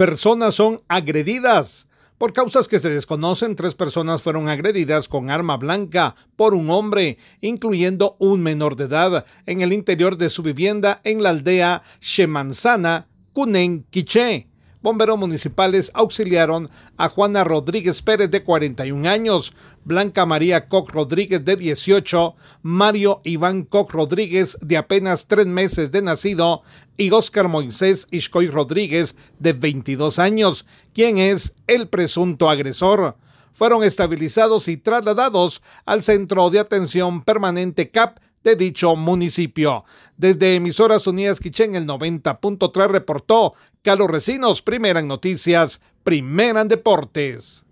personas son agredidas. Por causas que se desconocen, tres personas fueron agredidas con arma blanca por un hombre, incluyendo un menor de edad, en el interior de su vivienda en la aldea Shemanzana, Cunen, Quiché. Bomberos municipales auxiliaron a Juana Rodríguez Pérez de 41 años, Blanca María Koch Rodríguez de 18, Mario Iván Koch Rodríguez de apenas tres meses de nacido y Óscar Moisés Ishkoy Rodríguez de 22 años, quien es el presunto agresor. Fueron estabilizados y trasladados al Centro de Atención Permanente CAP de dicho municipio. Desde Emisoras Unidas Quichén, el 90.3 reportó Carlos Recinos, primera en noticias, primera en deportes.